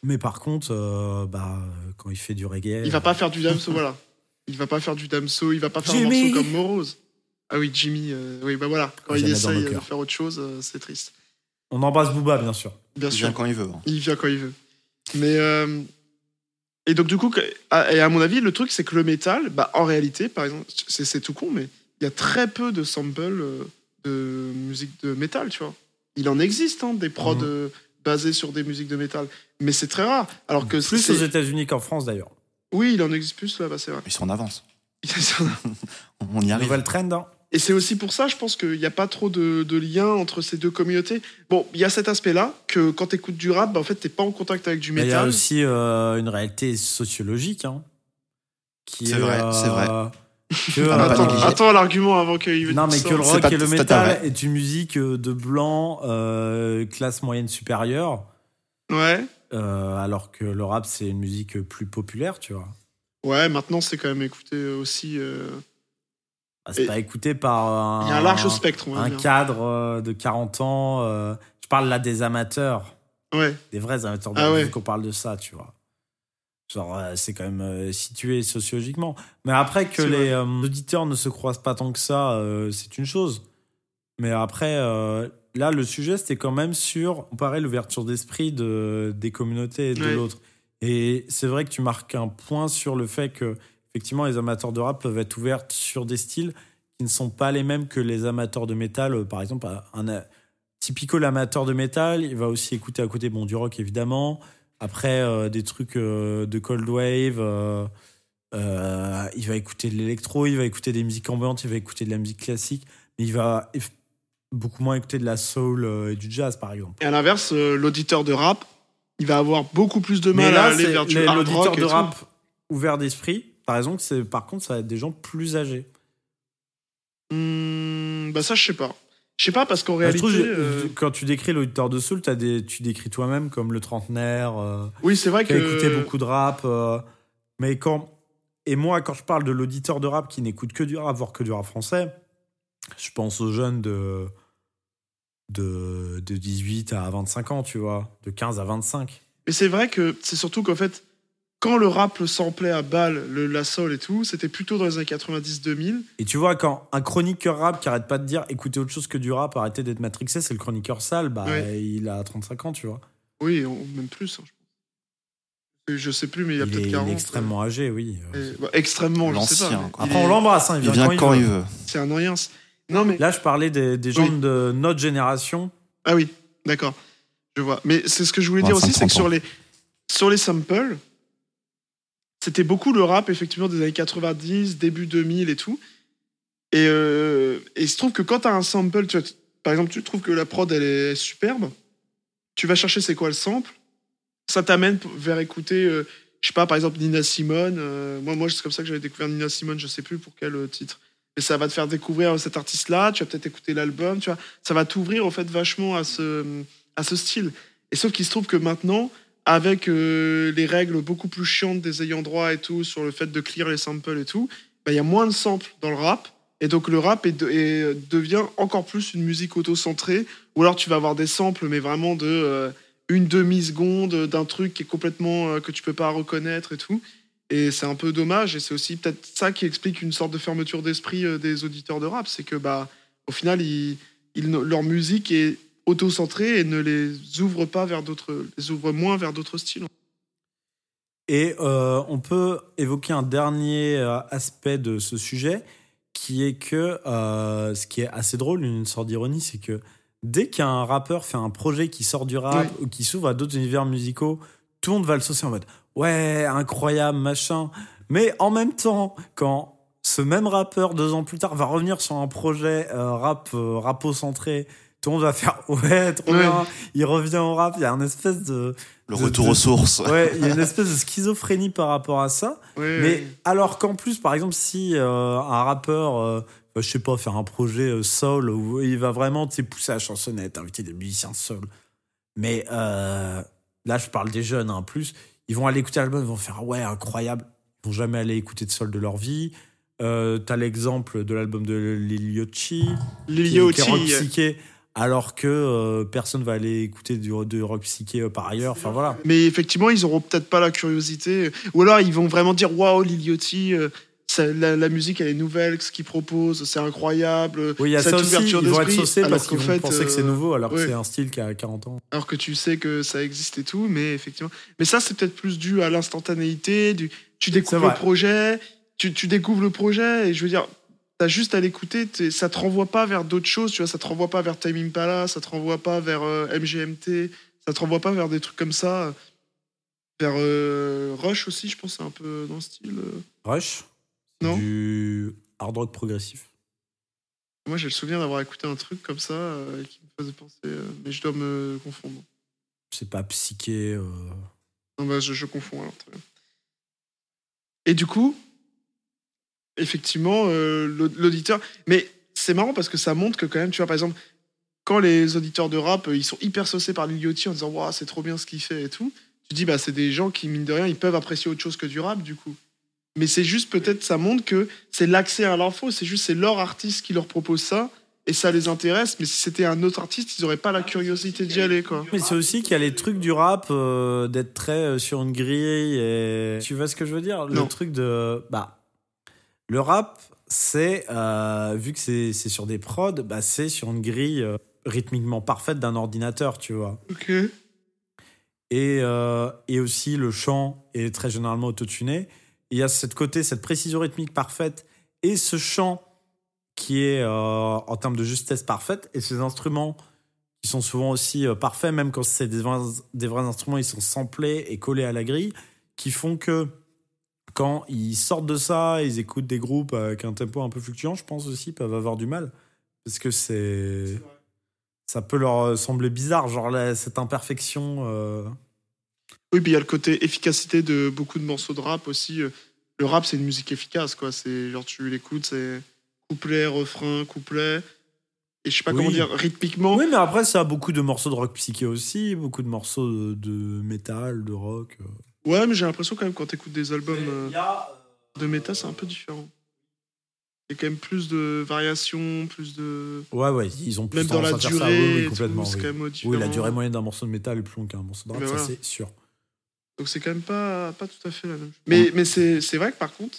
Mais par contre, bah, quand il fait du reggae. Il va pas faire du Damso, [LAUGHS] voilà. Il va pas faire du Damso, il va pas faire un morceau comme Morose. Ah oui, Jimmy, euh, oui, bah voilà. Quand il essaye de cœurs. faire autre chose, euh, c'est triste. On embrasse Booba, bien sûr. Bien Il sûr. vient quand il veut. hein. Il vient quand il veut. Mais euh, et donc du coup, que- à- et à mon avis, le truc c'est que le métal, bah en réalité, par exemple, c'est c'est tout con, mais il y a très peu de samples euh, de musique de métal, tu vois. Il en existe hein, des prods Mhm. euh, basés sur des musiques de métal, mais c'est très rare. Alors que Plus c'est- aux États-Unis qu'en France, d'ailleurs. oui, il en existe plus là, bah c'est vrai. Ils sont en [LAUGHS] [LAUGHS] avance. On y arrive. Nouvelle trend, hein. Et c'est aussi pour ça, je pense qu'il n'y a pas trop de, de lien entre ces deux communautés. Bon, il y a cet aspect-là, que quand tu écoutes du rap, bah, en fait, t'es pas en contact avec du Mais Il y a métal. aussi euh, une réalité sociologique. Hein, qui C'est est, vrai, c'est vrai. [LAUGHS] euh, que, Attends, l'argument avant qu'il Non, mais que le rock pas- et le métal est une musique euh, de blanc, euh, classe moyenne supérieure, Ouais. euh, alors que le rap, c'est une musique plus populaire, tu vois. Ouais, maintenant c'est quand même écouté aussi. Ah, C'est pas écouté par un, Il y a un large spectre, un dire. cadre euh, de 40 ans. euh, je parle là des amateurs, Ouais. des vrais amateurs de Ah ouais. musique, on parle de ça, tu vois. Genre, euh, c'est quand même situé sociologiquement. Mais après que les euh, auditeurs ne se croisent pas tant que ça, euh, c'est une chose. Mais après, là, le sujet, c'était quand même sur comparer l'ouverture d'esprit de, des communautés et de Ouais. l'autre. Et c'est vrai que tu marques un point sur le fait que, effectivement, les amateurs de rap peuvent être ouverts sur des styles qui ne sont pas les mêmes que les amateurs de métal. Euh, Par exemple, un, typico l'amateur de métal, il va aussi écouter à côté bon du rock évidemment. Après euh, des trucs euh, de cold wave, euh, il va écouter de l'électro, il va écouter des musiques ambiantes, il va écouter de la musique classique, mais il va beaucoup moins écouter de la soul et du jazz par exemple. Et à l'inverse, l'auditeur de rap, il va avoir beaucoup plus de mal à aller vers du l'auditeur de tout. rap ouvert d'esprit. Par exemple, c'est par contre ça va être des gens plus âgés. Hmm, bah ça, je sais pas. Je sais pas parce qu'en Bah, je réalité, trouve, euh, quand tu décris l'auditeur de soul, des, tu décris toi-même comme le trentenaire. euh, oui, c'est vrai qui que écouté beaucoup de rap. euh, mais quand. Et moi, quand je parle de l'auditeur de rap qui n'écoute que du rap, voire que du rap français, je pense aux jeunes de, de, de 18 à 25 ans, tu vois, de 15 à 25. Mais c'est vrai que c'est surtout qu'en fait, quand le rap le samplait à balle, le, la soul et tout, c'était plutôt dans les années 90-2000. Et tu vois, quand un chroniqueur rap qui arrête pas de dire écoutez autre chose que du rap, arrêtez d'être matrixé, c'est le chroniqueur sale, bah Ouais. il a 35 ans, tu vois. Oui, on- même plus, hein, je pense. Je sais plus, mais il y a Il, est, peut-être il 40. est extrêmement âgé, oui. euh, et- bah, extrêmement, je sais pas. Il Après, est- on l'embrasse, hein, il Il vient, quand, il veut. veut. C'est un. Non, mais. Là, je parlais des, des gens Oui. de notre génération. Ah oui, d'accord. Je vois. Mais c'est ce que je voulais Ouais, dire aussi, c'est que 30 ans. sur les, sur les samples, c'était beaucoup le rap, effectivement, des années 90, début 2000 et tout. Et, euh, et il se trouve que quand tu as un sample, tu par exemple, tu trouves que la prod, elle est superbe, tu vas chercher c'est quoi le sample, ça t'amène vers écouter, euh, je sais pas, par exemple, Nina Simone. euh, moi, moi c'est comme ça que j'avais découvert Nina Simone, je sais plus pour quel euh, titre. Mais ça va te faire découvrir cet artiste-là, tu vas peut-être écouter l'album, tu vois. Ça va t'ouvrir, en fait, vachement à ce, à ce style. Et sauf qu'il se trouve que maintenant, avec euh, les règles beaucoup plus chiantes des ayants droit et tout, sur le fait de clear les samples et tout, bah, il y a moins de samples dans le rap. Et donc le rap est de- est- devient encore plus une musique auto-centrée. Ou alors tu vas avoir des samples, mais vraiment de euh, une demi-seconde d'un truc qui est complètement euh, que tu peux pas reconnaître et tout. Et c'est un peu dommage. Et c'est aussi peut-être ça qui explique une sorte de fermeture d'esprit des auditeurs de rap. C'est que bah au final, ils, leur musique est auto-centrée et ne les ouvre pas vers d'autres, les ouvre moins vers d'autres styles. Et euh, on peut évoquer un dernier euh, aspect de ce sujet, qui est que euh, ce qui est assez drôle, une sorte d'ironie, c'est que dès qu'un rappeur fait un projet qui sort du rap ou qui s'ouvre à d'autres univers musicaux, tout le monde va le saucer en mode ouais, incroyable, machin. Mais en même temps, quand ce même rappeur, deux ans plus tard, va revenir sur un projet euh, rap, euh, rapo-centré, tout le monde va faire [LAUGHS] ouais, trop Ouais. bien, il revient au rap, il y a un espèce de. Le de- retour de- aux sources. Ouais, il y a une [LAUGHS] espèce de schizophrénie par rapport à ça. Ouais, Mais alors qu'en plus, par exemple, si euh, un rappeur, euh, bah, je sais pas, faire un projet euh, soul où il va vraiment tu sais, pousser la chansonnette, inviter des musiciens soul. Mais euh, là, je parle des jeunes en plus. Ils vont aller écouter l'album, ils vont faire ouais, incroyable. Ils vont jamais aller écouter de soul de leur vie. Euh, T'as l'exemple de l'album de Lil Yachty, Lil Yachty, alors que euh, personne va aller écouter du, rock psyché euh, par ailleurs. Enfin voilà. Mais effectivement, ils auront peut-être pas la curiosité. Ou alors, ils vont vraiment dire Waouh, Lil Yachty, euh, la, la musique, elle est nouvelle, ce qu'il propose, c'est incroyable. Oui, il y a Cette ça aussi. ouverture Ils vont être saucés parce qu'ils vont penser que c'est euh, nouveau, alors que c'est un style qui a 40 ans. Alors que tu sais que ça existe et tout, mais effectivement. Mais ça, c'est peut-être plus dû à l'instantanéité. Du... Tu découvres le projet, tu, tu découvres le projet, et je veux dire, t'as juste à l'écouter, ça te renvoie pas vers d'autres choses, tu vois, ça te renvoie pas vers Time Impala, ça te renvoie pas vers euh, MGMT, ça te renvoie pas vers des trucs comme ça. Vers euh, Rush aussi, je pense, c'est un peu dans le style. euh. Rush? Non. Du hard rock progressif. Moi, j'ai le souvenir d'avoir écouté un truc comme ça euh, qui me faisait penser, mais je dois me confondre. C'est pas psyché. Non, bah, je, je confonds alors, très bien. Et du coup, effectivement, euh, l'aud- l'auditeur. Mais c'est marrant parce que ça montre que, quand même, tu vois, par exemple, quand les auditeurs de rap, euh, ils sont hyper saucés par Lil Yachty en disant, waouh, c'est trop bien ce qu'il fait et tout, tu dis, bah, c'est des gens qui, mine de rien, ils peuvent apprécier autre chose que du rap, du coup. Mais c'est juste, peut-être, ça montre que c'est l'accès à l'info, c'est juste, c'est leur artiste qui leur propose ça. Et ça les intéresse, mais si c'était un autre artiste, ils n'auraient pas la curiosité d'y aller, quoi. Mais c'est aussi qu'il y a les trucs du rap euh, d'être très sur une grille et tu vois ce que je veux dire? Non. Le truc de bah le rap c'est euh, vu que c'est sur des prods bah c'est sur une grille euh, rythmiquement parfaite d'un ordinateur tu vois. Ok. et euh, et aussi le chant est très généralement autotuné. Il y a cette côté, cette précision rythmique parfaite et ce chant qui est en termes de justesse parfaite. Et ces instruments qui sont souvent aussi parfaits, même quand c'est des vrais, des vrais instruments, ils sont samplés et collés à la grille, qui font que quand ils sortent de ça, ils écoutent des groupes avec un tempo un peu fluctuant, je pense aussi, peuvent avoir du mal. Parce que c'est. Ça peut leur sembler bizarre, genre là, cette imperfection. euh, Oui, puis il y a le côté efficacité de beaucoup de morceaux de rap aussi. euh, Le rap, c'est une musique efficace, quoi. C'est genre, tu l'écoutes, c'est couplet, refrain, couplet. Et je sais pas Oui. comment dire, rythmiquement. Oui, mais après, ça a beaucoup de morceaux de rock psyché aussi, beaucoup de morceaux de, de métal, de rock. Euh. Ouais, mais j'ai l'impression quand même, quand t'écoutes des albums euh, de métal, c'est un peu différent. Il y a quand même plus de variations, plus de. Ouais, ouais, ils ont plus Même dans la à faire ça, durée, oui, oui, et tout, complètement. c'est oui. quand même différent. Oui, la durée moyenne d'un morceau de métal est plus longue qu'un morceau de rap, Mais ça voilà. c'est sûr. Donc c'est quand même pas, pas tout à fait la même chose. Mais, mais c'est c'est vrai que par contre.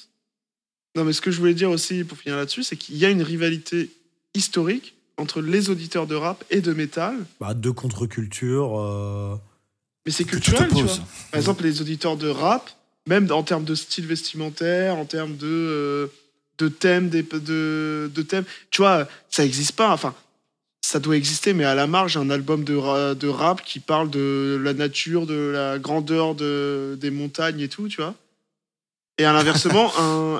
Non, mais ce que je voulais dire aussi pour finir là-dessus, c'est qu'il y a une rivalité historique entre les auditeurs de rap et de métal. Bah, deux contre-cultures. euh, Mais c'est culturel, tu vois. Par exemple, les auditeurs de rap, même en termes de style vestimentaire, en termes de, euh, de thèmes, des- de, de thèmes, tu vois, ça n'existe pas. Enfin, ça doit exister, mais à la marge, un album de, ra- de rap qui parle de la nature, de la grandeur de, des montagnes et tout, tu vois. Et à l'inversement,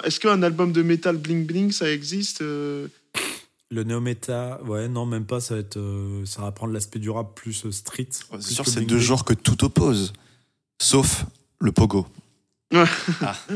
[LAUGHS] est-ce qu'un album de métal bling bling, ça existe euh, Le néo-méta, ouais, non, même pas, ça va être. euh, ça va prendre l'aspect du rap plus euh, street. C'est plus sûr, que c'est deux genres que tout oppose. Sauf le pogo. Ouais. Ah. [LAUGHS]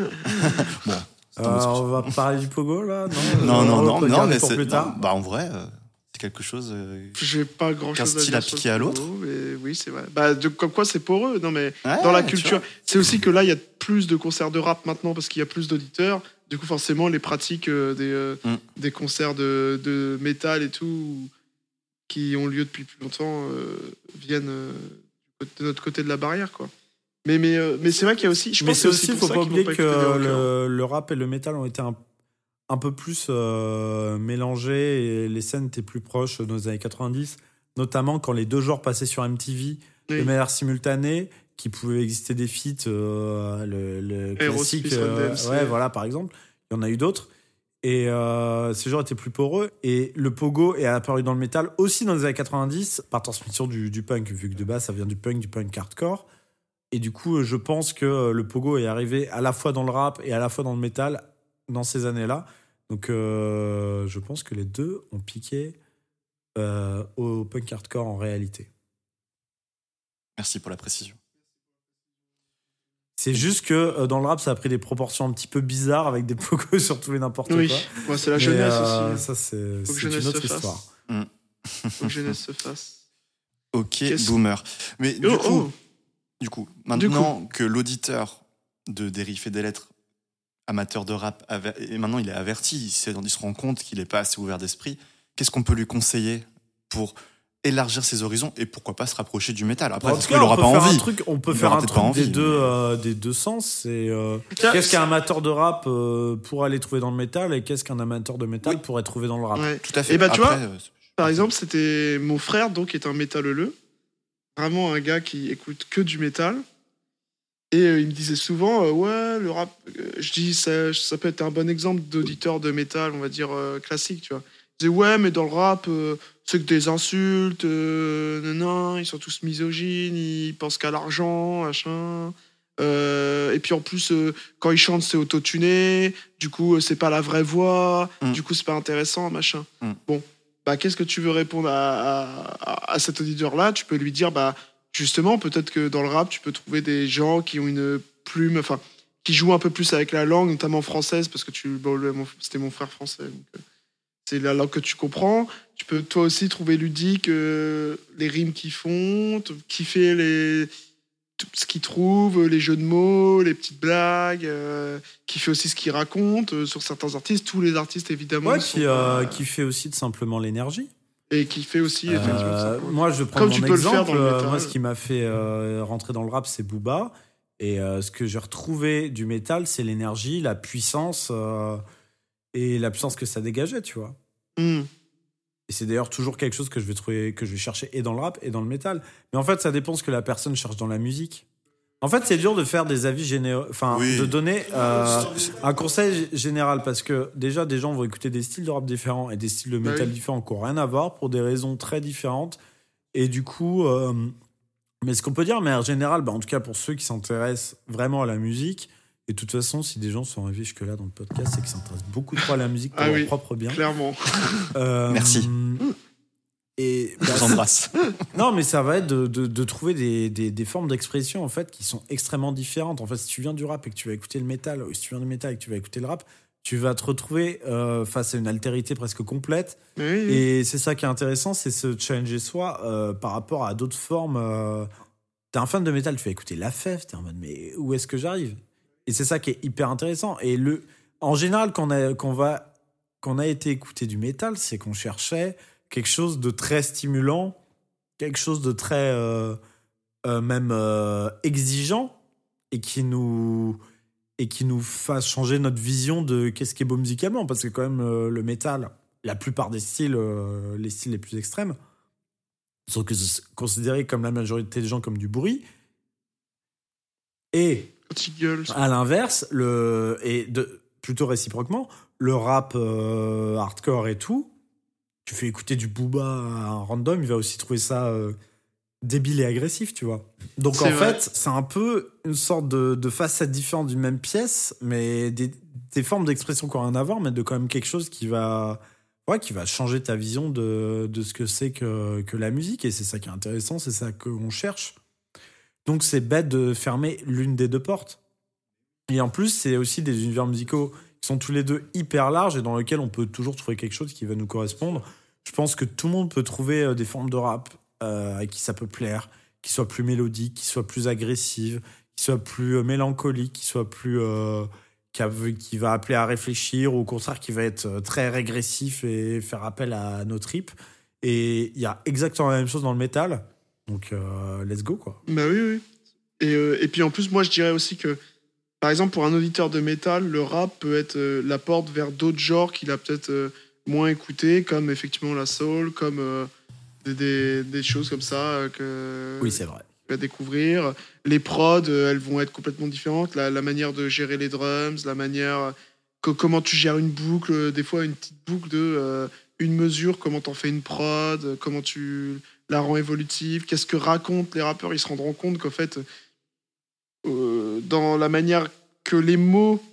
bon. Euh, on va parler du pogo là Non, Non, non, On non, non, mais c'est. plus tard. non, Bah, en vrai, euh, c'est quelque chose. euh, J'ai pas grand chose à style dire à piquer à l'autre. Mais oui, c'est vrai. Bah, de, comme quoi, c'est poreux. Non, mais ouais, dans la tu culture. C'est aussi que là, il y a plus de concerts de rap maintenant parce qu'il y a plus d'auditeurs. Du coup, forcément, les pratiques euh, des, euh, Mm. des concerts de, de métal et tout, qui ont lieu depuis plus longtemps, euh, viennent euh, de notre côté de la barrière, quoi. Mais, mais, euh, mais c'est vrai qu'il y a aussi. Je Mais pense c'est aussi, pour faut pas oublier que le, le rap et le métal ont été un, un peu plus euh, mélangés et les scènes étaient plus proches dans les années 90, notamment quand les deux genres passaient sur MTV de Oui. manière simultanée, qu'il pouvait exister des feats, euh, le, le classique, euh, ouais, voilà, par exemple. Il y en a eu d'autres. Et euh, ces genres étaient plus poreux. Et le pogo est apparu dans le métal aussi dans les années 90 par transmission du, du punk, vu que de base ça vient du punk, du punk hardcore. Et du coup, je pense que euh, le pogo est arrivé à la fois dans le rap et à la fois dans le métal dans ces années-là. Donc, euh, je pense que les deux ont piqué euh, au punk hardcore en réalité. Merci pour la précision. C'est juste que euh, dans le rap, ça a pris des proportions un petit peu bizarres avec des [LAUGHS] pogos sur tout et n'importe Oui, quoi. Moi, c'est la Mais, jeunesse euh, aussi. Ça, c'est Faut que c'est jeunesse une autre se fasse. histoire. Faut que jeunesse se fasse. [LAUGHS] Ok, boomer. Mais du Oh, coup, oh. du coup, maintenant que l'auditeur de Dérive et des lettres, amateur de rap, et maintenant il est averti, il se rend compte qu'il n'est pas assez ouvert d'esprit, qu'est-ce qu'on peut lui conseiller pour élargir ses horizons et pourquoi pas se rapprocher du métal Après, En parce tout qu'il cas, on n'aura peut pas faire un envie. truc, on peut Il faire un truc envie, des, deux, euh, des deux sens. C'est euh, qu'est-ce qu'un amateur de rap euh, pourrait aller trouver dans le métal et qu'est-ce qu'un amateur de métal Oui. pourrait trouver dans le rap? Ouais. Tout à fait. Et bah, tu Après, vois, euh, Par exemple, c'était mon frère, donc, qui est un métalleux. Vraiment un gars qui écoute que du métal. Et euh, il me disait souvent, euh, ouais, le rap, euh, je dis, ça, ça peut être un bon exemple d'auditeur de métal, on va dire, euh, classique, tu vois. Disait, ouais, mais dans le rap, euh, c'est que des insultes, euh, non, non, ils sont tous misogynes, ils pensent qu'à l'argent, machin. Euh, et puis en plus, euh, quand ils chantent, c'est autotuné. Du coup, c'est pas la vraie voix. Mm. Du coup, c'est pas intéressant, machin. Mm. Bon, bah, qu'est-ce que tu veux répondre à, à, à cet auditeur-là? Tu peux lui dire, bah, justement, peut-être que dans le rap, tu peux trouver des gens qui ont une plume, enfin, qui jouent un peu plus avec la langue, notamment française, parce que tu, bon, c'était mon frère français. donc, c'est la langue que tu comprends. Tu peux toi aussi trouver ludique euh, les rimes qu'ils font, kiffer les, tout ce qu'ils trouvent, les jeux de mots, les petites blagues, euh, kiffer aussi ce qu'ils racontent euh, sur certains artistes. Tous les artistes, évidemment. Ouais, qui, euh, qui fait aussi de simplement l'énergie. Et qui fait aussi, moi, je prends Comme mon tu peux le faire exemple. dans le métal. moi, ce qui m'a fait rentrer dans le rap, c'est Booba. Et ce que j'ai retrouvé du métal, c'est l'énergie, la puissance et la puissance que ça dégageait, tu vois. Hmm. Et c'est d'ailleurs toujours quelque chose que je vais trouver, que je vais chercher et dans le rap et dans le métal. Mais en fait, ça dépend ce que la personne cherche dans la musique. En fait, c'est dur de faire des avis généraux, enfin, Oui. de donner euh, un conseil général parce que déjà, des gens vont écouter des styles de rap différents et des styles de métal oui. différents qui n'ont rien à voir pour des raisons très différentes. Et du coup, euh, mais ce qu'on peut dire, mais en général, bah, en tout cas pour ceux qui s'intéressent vraiment à la musique, et de toute façon, si des gens sont arrivés jusque-là dans le podcast, c'est qu'ils s'intéressent beaucoup trop à la musique pour Ah leur oui. propre bien. Clairement. Euh, Merci. Et Je bah, vous embrasse. non, mais ça va être de, de- de trouver des, des- des formes d'expression en fait qui sont extrêmement différentes. En fait, si tu viens du rap et que tu vas écouter le métal, ou si tu viens du métal et que tu vas écouter le rap, tu vas te retrouver euh, face à une altérité presque complète. Oui, Et c'est ça qui est intéressant, c'est se challenger soi euh, par rapport à d'autres formes. euh. T'es un fan de métal, tu vas écouter La Fève, t'es en mode mais où est-ce que j'arrive? Et c'est ça qui est hyper intéressant. Et le, en général, quand on a, va, a été écouter du métal, c'est qu'on cherchait quelque chose de très stimulant, quelque chose de très euh, euh, même euh, exigeant et qui nous et qui nous fasse changer notre vision de qu'est-ce qui est beau musicalement parce que quand même le métal la plupart des styles les styles les plus extrêmes sont considérés comme la majorité des gens comme du bruit et gueule. à l'inverse, le et de, plutôt réciproquement, le rap euh, hardcore et tout, tu fais écouter du booba à un random, il va aussi trouver ça euh, débile et agressif, tu vois. Donc en vrai. fait, c'est un peu une sorte de, de facette différente d'une même pièce, mais des, des formes d'expression qui n'ont rien à voir, mais de quand même quelque chose qui va, ouais, qui va changer ta vision de, de ce que c'est que, que la musique. Et c'est ça qui est intéressant, c'est ça qu'on cherche. Donc c'est bête de fermer l'une des deux portes. Et en plus, c'est aussi des univers musicaux qui sont tous les deux hyper larges et dans lesquels on peut toujours trouver quelque chose qui va nous correspondre. Je pense que tout le monde peut trouver euh, des formes de rap euh, à qui ça peut plaire, qui soient plus mélodiques, qui soient plus agressives, qui soient plus euh, mélancoliques, qui soient plus qui, va appeler à réfléchir ou au contraire qui va être très régressif et faire appel à nos tripes. Et il y a exactement la même chose dans le métal. Donc euh, let's go quoi. Bah oui, oui. Et, euh, et puis en plus, moi, je dirais aussi que, par exemple, pour un auditeur de métal, le rap peut être euh, la porte vers d'autres genres qu'il a peut-être moins écouté, comme effectivement la soul, comme des, des, des choses comme ça que Oui, c'est vrai. à découvrir. Les prods, elles vont être complètement différentes. La, la manière de gérer les drums, la manière. co- comment tu gères une boucle, des fois une petite boucle de euh, une mesure, comment t'en fais une prod, comment tu la rends évolutive, qu'est-ce que racontent les rappeurs. Ils se rendront compte qu'en fait, euh, dans la manière que les mots,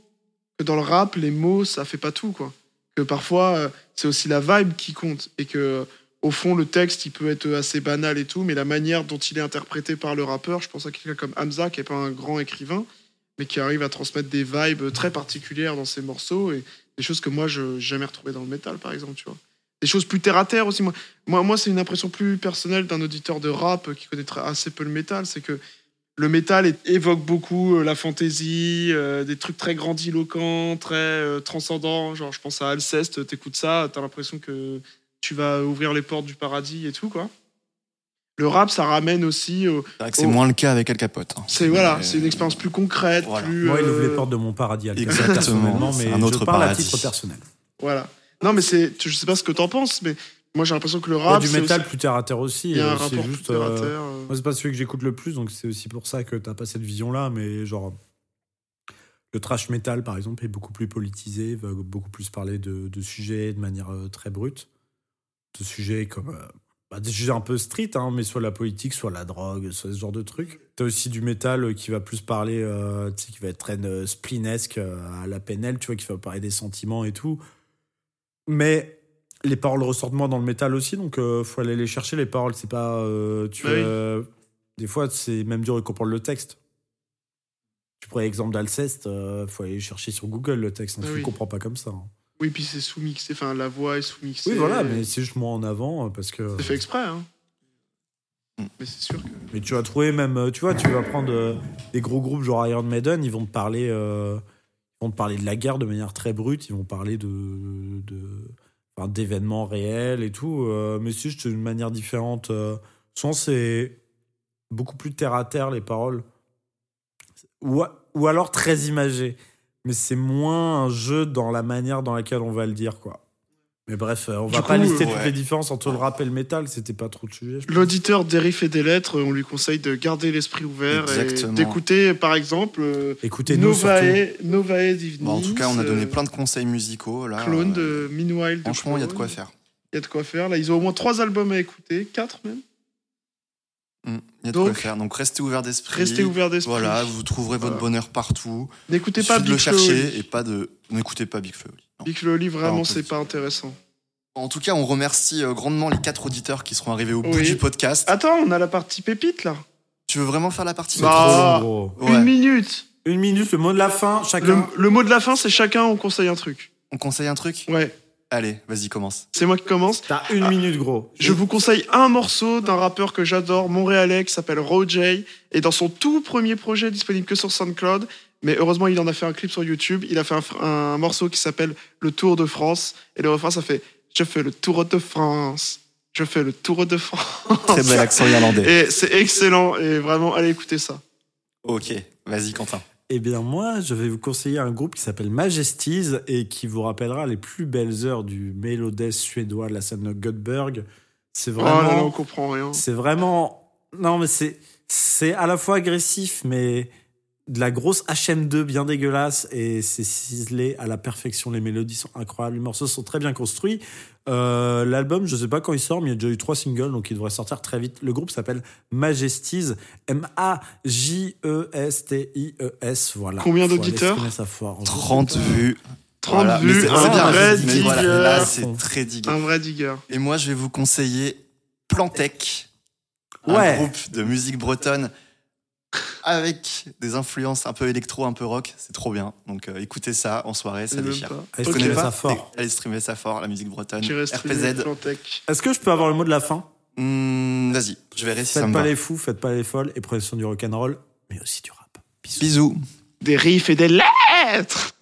que dans le rap, les mots, ça fait pas tout, quoi. Que parfois, euh, c'est aussi la vibe qui compte et que au fond, le texte, il peut être assez banal et tout, mais la manière dont il est interprété par le rappeur, je pense à quelqu'un comme Hamza, qui n'est pas un grand écrivain, mais qui arrive à transmettre des vibes très particulières dans ses morceaux et des choses que moi, je n'ai jamais retrouvées dans le métal, par exemple, tu vois. Des choses plus terre à terre aussi. Moi, moi, moi c'est une impression plus personnelle d'un auditeur de rap qui connaît assez peu le métal, c'est que le métal évoque beaucoup euh, la fantaisie, euh, des trucs très grandiloquents, très euh, transcendants. Genre, je pense à Alceste, t'écoutes ça, t'as l'impression que tu vas ouvrir les portes du paradis et tout, quoi. Le rap, ça ramène aussi. au- C'est vrai que c'est moins le cas avec Al Capote. hein. C'est voilà, Mais- c'est une expérience plus concrète, Voilà. plus. Moi, il ouvre les portes de mon paradis, Exactement, mais un autre je parle paradis. à titre personnel. Voilà. Non, mais c'est, je sais pas ce que t'en penses, mais moi j'ai l'impression que le Il y a rap, du métal aussi- plus terre à terre aussi. il y a un euh, rapport juste, plus terre à euh, terre. euh. Moi, c'est pas celui que j'écoute le plus, donc c'est aussi pour ça que t'as pas cette vision-là, mais genre. Le trash metal, par exemple, est beaucoup plus politisé, va beaucoup plus parler de, de sujets de manière très brute. De sujets comme. euh, bah, des sujets un peu street, hein, mais soit la politique, soit la drogue, soit ce genre de trucs. T'as aussi du métal qui va plus parler, euh, tu sais, qui va être très euh, splinesque à la PNL, tu vois, qui va parler des sentiments et tout. Mais les paroles ressortent moins dans le métal aussi, donc euh, faut aller les chercher. Les paroles, c'est pas. euh, tu Bah oui. euh, des fois, c'est même dur de comprendre le texte. Tu prends l'exemple d'Alceste, euh, faut aller chercher sur Google le texte, hein, Ah tu oui. comprends pas comme ça. hein. Oui, puis c'est sous-mixé, enfin la voix est sous-mixée. Oui, voilà, mais c'est juste moi en avant parce que. C'est fait exprès, hein. Mm. Mais c'est sûr que. Mais tu vas trouver même, tu vois, tu vas prendre des gros groupes genre Iron Maiden, ils vont te parler, euh, ils vont parler de la guerre de manière très brute, ils vont parler de, d'événements réels et tout, euh, mais c'est juste d'une manière différente. Euh, souvent c'est beaucoup plus terre à terre les paroles, ou, ou alors très imagé, mais c'est moins un jeu dans la manière dans laquelle on va le dire quoi. Mais bref, euh, on Du va pas coup, lister ouais. toutes les différences entre le rap et le métal, c'était pas trop le sujet. L'auditeur des riffs et des lettres, on lui conseille de garder l'esprit ouvert Exactement. et d'écouter, par exemple, euh, surtout. Novae, Novae Divinis. Bon, en tout cas, on a donné euh, plein de conseils musicaux. Là, Clone Euh, de Meanwhile. Franchement, il y a de quoi faire. Il y a de quoi faire. Là, ils ont au moins trois albums à écouter, quatre même. Mm, Il y a de Donc, quoi faire. Donc, restez ouverts d'esprit. Restez ouverts d'esprit. Voilà, vous trouverez votre Voilà. bonheur partout. N'écoutez pas Big le chercher et pas de. N'écoutez pas Big Flo. Big Flo vraiment, c'est pas intéressant. En tout cas, on remercie euh, grandement les quatre auditeurs qui seront arrivés au bout du podcast. Attends, on a la partie pépite là. Tu veux vraiment faire la partie Bah, trop long, gros. Ouais. Une minute. Une minute, le mot de la fin, le mot de la fin, c'est chacun, on conseille un truc. On conseille un truc? Ouais, Allez, vas-y, commence. c'est moi qui commence. T'as une Ah. minute, gros. Je vous conseille un morceau d'un rappeur que j'adore, montréalais, qui s'appelle Rojay. Et dans son tout premier projet, disponible que sur SoundCloud, mais heureusement, il en a fait un clip sur YouTube. Il a fait un, un morceau qui s'appelle Le Tour de France. Et le refrain, ça fait Je fais le Tour de France. Je fais le Tour de France. Très bel accent irlandais. [LAUGHS] Et c'est excellent. Et vraiment, allez écouter ça. Ok, vas-y, Quentin. Eh bien, moi, je vais vous conseiller un groupe qui s'appelle Majesties et qui vous rappellera les plus belles heures du mélodès suédois de la scène de Göteborg. C'est Oh là là, on vraiment. comprend rien. c'est vraiment. Non, mais c'est. C'est à la fois agressif, mais de la grosse HM2 bien dégueulasse et c'est ciselé à la perfection. Les mélodies sont incroyables, les morceaux sont très bien construits. Euh, L'album, je sais pas quand il sort, mais il y a déjà eu trois singles, donc il devrait sortir très vite. Le groupe s'appelle Majesties, M-A-J-E-S-T-I-E-S. Voilà. Combien d'auditeurs streamer ça fort. 30 vues. 30 Voilà. Mais vues, c'est- un vrai mais voilà, digger. Là, c'est très digger. Un vrai digger. Et moi, je vais vous conseiller Plantec, un Ouais. groupe de musique bretonne avec des influences un peu électro, un peu rock. C'est trop bien. Donc, euh, écoutez ça en soirée, ça déchire. Allez, streamer pas ça fort. Allez streamer ça fort, la musique bretonne. RPZ. Est-ce que je peux avoir le mot de la fin? Hmm, Vas-y, je verrai si ça Faites pas va. les fous, faites pas les folles et prenez soin du rock'n'roll, mais aussi du rap. Bisous. Des riffs et des lettres